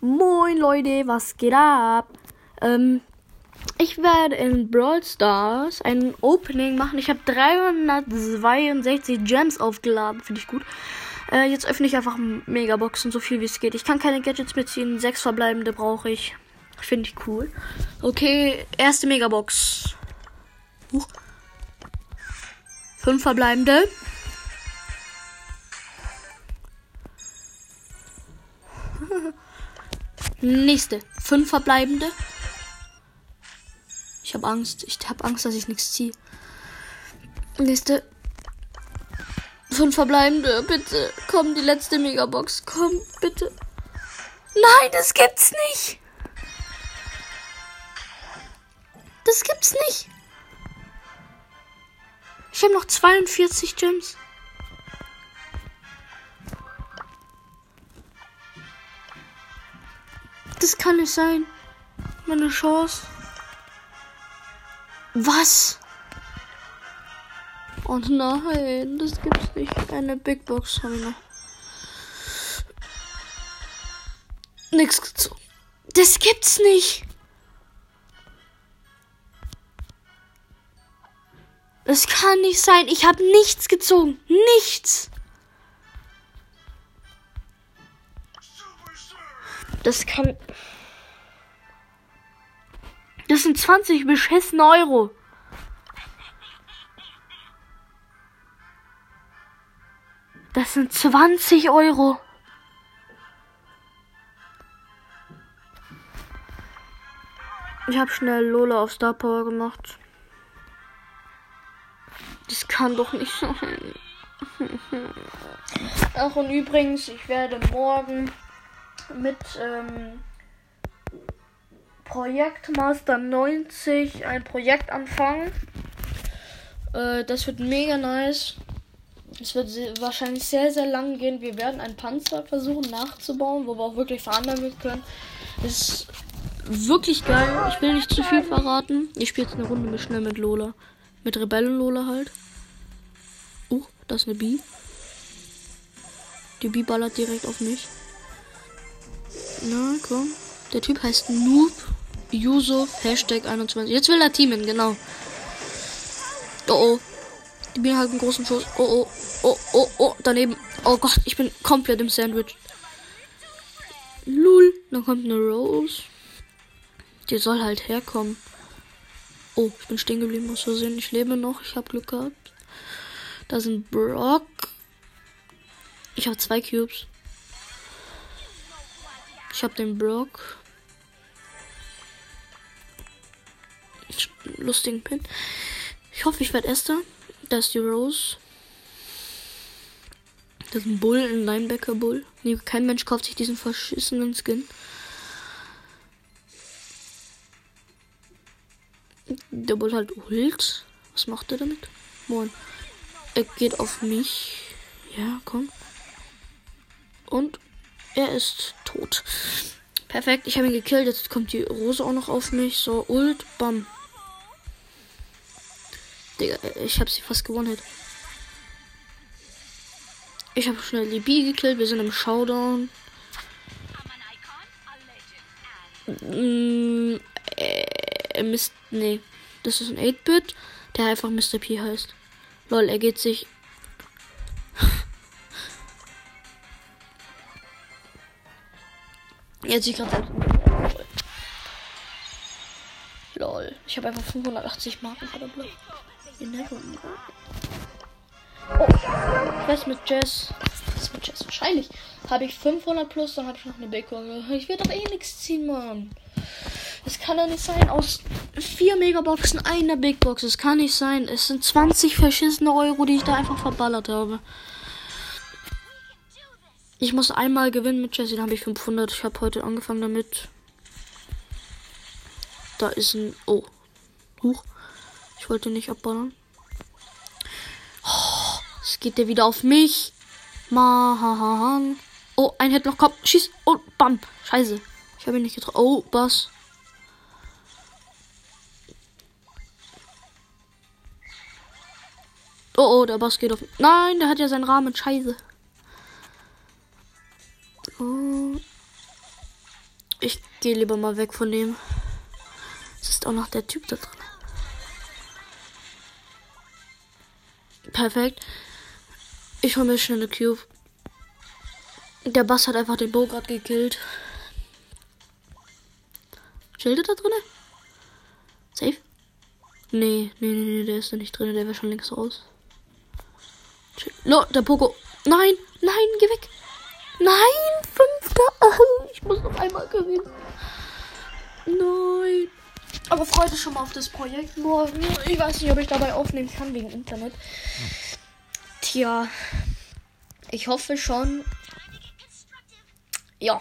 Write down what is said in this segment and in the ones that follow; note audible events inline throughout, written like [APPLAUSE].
Moin Leute, was geht ab? Ähm, ich werde in Brawl Stars ein Opening machen. Ich habe 362 Gems aufgeladen, finde ich gut. Äh, jetzt öffne ich einfach Megaboxen, so viel wie es geht. Ich kann keine Gadgets mitziehen, sechs verbleibende brauche ich. Finde ich cool. Okay, erste Megabox. Huch. Fünf verbleibende. [LAUGHS] Nächste. Fünf verbleibende. Ich habe Angst. Ich habe Angst, dass ich nichts ziehe. Nächste. Fünf verbleibende. Bitte. Komm, die letzte Megabox. Komm, bitte. Nein, das gibt's nicht. Das gibt's nicht. Ich habe noch 42 Gems. Das kann nicht sein. Meine Chance. Was? Oh nein, das gibt's nicht. Eine Big Box haben wir noch. Nix gezogen. Das gibt's nicht. Das kann nicht sein. Ich habe nichts gezogen. Nichts. Das kann. Das sind 20 beschissene Euro. Das sind 20 Euro. Ich habe schnell Lola auf Star Power gemacht. Das kann doch nicht sein. [LAUGHS] Ach, und übrigens, ich werde morgen mit ähm, Projektmaster 90 ein Projekt anfangen. Äh, das wird mega nice. Es wird wahrscheinlich sehr, sehr lang gehen. Wir werden einen Panzer versuchen nachzubauen, wo wir auch wirklich fahren damit können. ist wirklich geil. Ich will nicht zu viel verraten. Ich spiele jetzt eine Runde mit schnell mit Lola. Mit Rebellen-Lola halt. Uh, das ist eine Bee. Die Bee ballert direkt auf mich. Na, komm. Der Typ heißt Noob Yusuf Hashtag 21. Jetzt will er teamen, genau. Oh oh. Die Biene hat einen großen Schuss. Oh oh. Oh oh oh. Daneben. Oh Gott, ich bin komplett im Sandwich. Lul. Dann kommt eine Rose. Die soll halt herkommen. Oh, ich bin stehen geblieben aus Versehen. Ich lebe noch. Ich habe Glück gehabt. Da sind Brock. Ich habe zwei Cubes. Ich habe den Brock. Lustigen Pin. Ich hoffe, ich werde Erster. Da ist die Rose. Das ist ein Bull, ein Linebacker Bull. Nee, kein Mensch kauft sich diesen verschissenen Skin. Der Bull halt Ult. Was macht er damit? Moin. Er geht auf mich. Ja, komm. Und er ist tot. Perfekt, ich habe ihn gekillt. Jetzt kommt die Rose auch noch auf mich. So, Ult, bam. Digga, ich habe sie fast gewonnen. Ich habe schnell die B gekillt. Wir sind im Showdown. Mm, äh, Mist, nee. Das ist ein 8-Bit, der einfach Mr. P heißt. Lol, er geht sich Jetzt ich gerade Lol. Ich habe einfach 580 Marken verdammt. Oh, was mit Jess? Was mit Jess? Wahrscheinlich habe ich 500 plus, dann habe ich noch eine Big Ich werde doch eh nichts ziehen, Mann. Es kann doch nicht sein. Aus vier Megaboxen einer Big Box. Es kann nicht sein. Es sind 20 verschissene Euro, die ich da einfach verballert habe. Ich muss einmal gewinnen mit Jesse, dann habe ich 500. Ich habe heute angefangen damit. Da ist ein. Oh. Huch. Ich wollte nicht abballern. Oh, es geht der wieder auf mich. Mahahan. Oh, ein Hit noch. Komm, schieß. Oh, bam. Scheiße. Ich habe ihn nicht getroffen. Oh, Bass. Oh, oh, der Bass geht auf. Nein, der hat ja seinen Rahmen. Scheiße. Oh. Ich gehe lieber mal weg von dem. Es ist auch noch der Typ da drin. Perfekt. Ich hole mir schnell eine Cube. Der Bass hat einfach den Bogart gekillt. Chillt da drin? Safe? Nee, nee, nee, nee, der ist da nicht drin. Der wäre schon längst raus. No, der Poco. Nein, nein, geh weg. Nein, fünfter. Ich muss noch einmal gewinnen. Nein. Aber freut euch schon mal auf das Projekt morgen. Ich weiß nicht, ob ich dabei aufnehmen kann wegen Internet. Tja. Ich hoffe schon. Ja.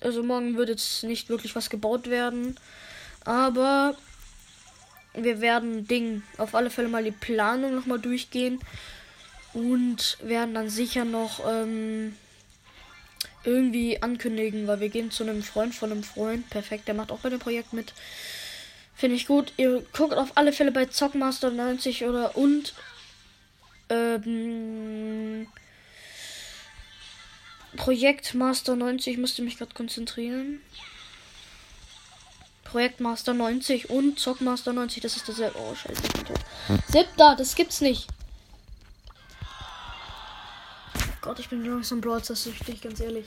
Also morgen wird jetzt nicht wirklich was gebaut werden. Aber wir werden Ding auf alle Fälle mal die Planung nochmal durchgehen. Und werden dann sicher noch ähm, irgendwie ankündigen, weil wir gehen zu einem Freund von einem Freund. Perfekt, der macht auch bei dem Projekt mit. Finde ich gut. Ihr guckt auf alle Fälle bei Zockmaster 90 oder und ähm, Projektmaster 90. Ich musste mich gerade konzentrieren. Projektmaster 90 und Zockmaster 90. Das ist dasselbe. Oh, scheiße. Siebter, das gibt's nicht. Gott, ich bin langsam Brawl süchtig, ganz ehrlich.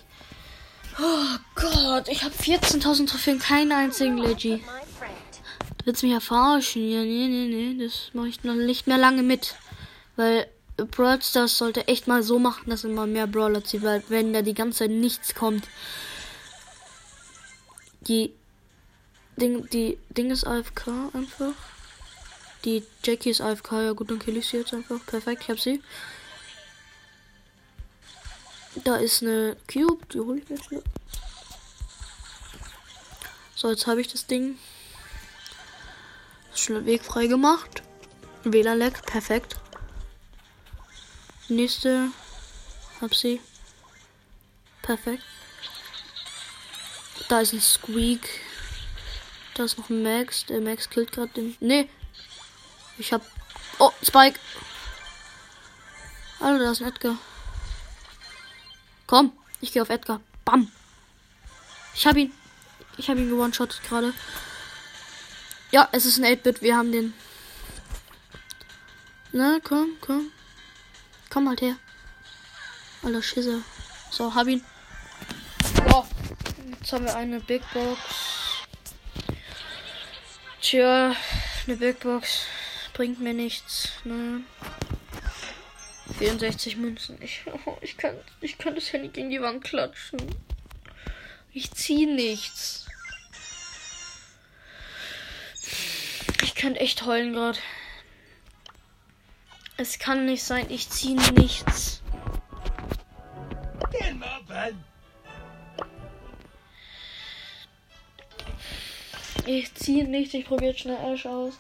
Oh Gott, ich habe 14.000 Trophäen, keinen einzigen Leggy. Du willst mich ja verarschen. Ja, nee, nee, nee. Das mache ich noch nicht mehr lange mit. Weil Brawl sollte echt mal so machen, dass immer mehr Brawler zieht. Weil wenn da die ganze Zeit nichts kommt. Die Ding, die Ding ist AFK einfach. Die Jackie ist AFK. Ja gut, dann kill ich sie jetzt einfach. Perfekt, ich hab sie. Da ist eine Cube, die hole ich mir schnell. So, jetzt habe ich das Ding. Schnell Weg frei gemacht. WLAN-Lag, perfekt. Nächste. Hab sie. Perfekt. Da ist ein Squeak. Da ist noch ein Max. Der Max killt gerade den. Nee. Ich hab. Oh, Spike. Alter, da ist ein Edgar. Komm, ich gehe auf Edgar. Bam. Ich hab ihn. Ich hab ihn gewone-shot gerade. Ja, es ist ein 8-Bit. Wir haben den. Na, komm, komm. Komm halt her. Alter Schisse. So, hab ihn. So. Jetzt haben wir eine Big Box. Tja, eine Big Box bringt mir nichts. Ne? 64 Münzen. Ich, oh, [LAUGHS] ich, kann, ich kann das Handy gegen die Wand klatschen. Ich ziehe nichts. Ich könnte echt heulen gerade. Es kann nicht sein, ich ziehe nichts. Ich ziehe nichts, ich probiere schnell Ash aus.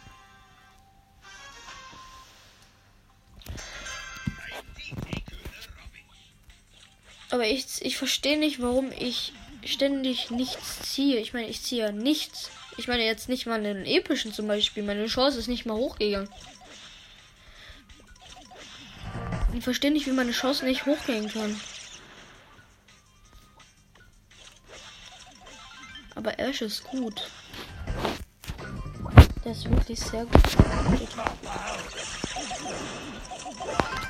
Aber ich, ich verstehe nicht, warum ich ständig nichts ziehe. Ich meine, ich ziehe ja nichts. Ich meine jetzt nicht mal einen epischen zum Beispiel. Meine Chance ist nicht mal hochgegangen. Ich verstehe nicht, wie meine Chance nicht hochgehen kann. Aber Ash ist gut. Der ist wirklich sehr gut.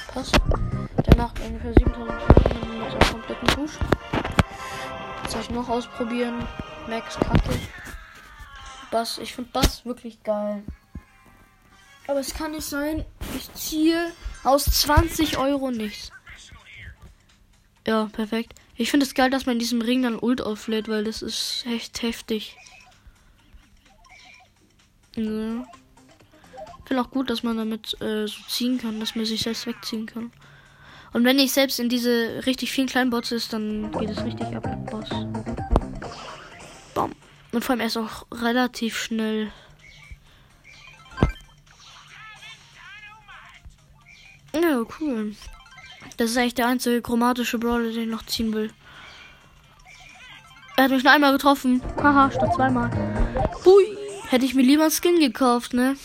Passt. Der macht ungefähr 7000 Schaden mit seinem kompletten Push. Was soll ich noch ausprobieren? Max Kacke. Bass. Ich finde Bass wirklich geil. Aber es kann nicht sein, ich ziehe aus 20 Euro nichts. Ja, perfekt. Ich finde es geil, dass man in diesem Ring dann Ult auflädt, weil das ist echt heftig. Ja. Ich finde auch gut, dass man damit äh, so ziehen kann, dass man sich selbst wegziehen kann. Und wenn ich selbst in diese richtig vielen kleinen Bots ist, dann geht es richtig ab Boss. Bam. Und vor allem er ist auch relativ schnell. Ja, cool. Das ist eigentlich der einzige chromatische Brawler, den ich noch ziehen will. Er hat mich nur einmal getroffen. Haha, [LAUGHS] statt zweimal. Hui. Hätte ich mir lieber einen Skin gekauft, ne?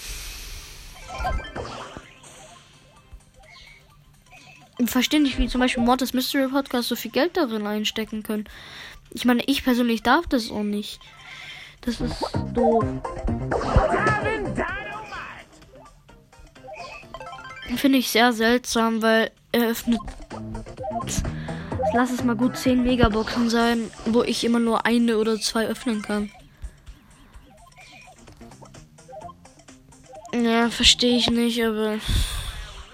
Verstehe nicht, wie zum Beispiel Mortis Mystery Podcast so viel Geld darin einstecken können. Ich meine, ich persönlich darf das auch nicht. Das ist doof. Finde ich sehr seltsam, weil er öffnet. Lass es mal gut 10 Megaboxen sein, wo ich immer nur eine oder zwei öffnen kann. Ja, verstehe ich nicht, aber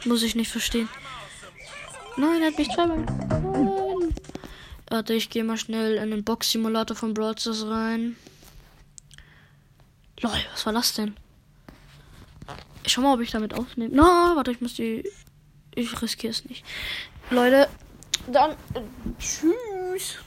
muss ich nicht verstehen. Nein, er hat mich zweimal. Nein. Warte, ich gehe mal schnell in den Box-Simulator von Brawl rein. Lol, was war das denn? Ich schau mal, ob ich damit aufnehme. Na, no, warte, ich muss die. Ich riskiere es nicht. Leute, dann. Äh, tschüss.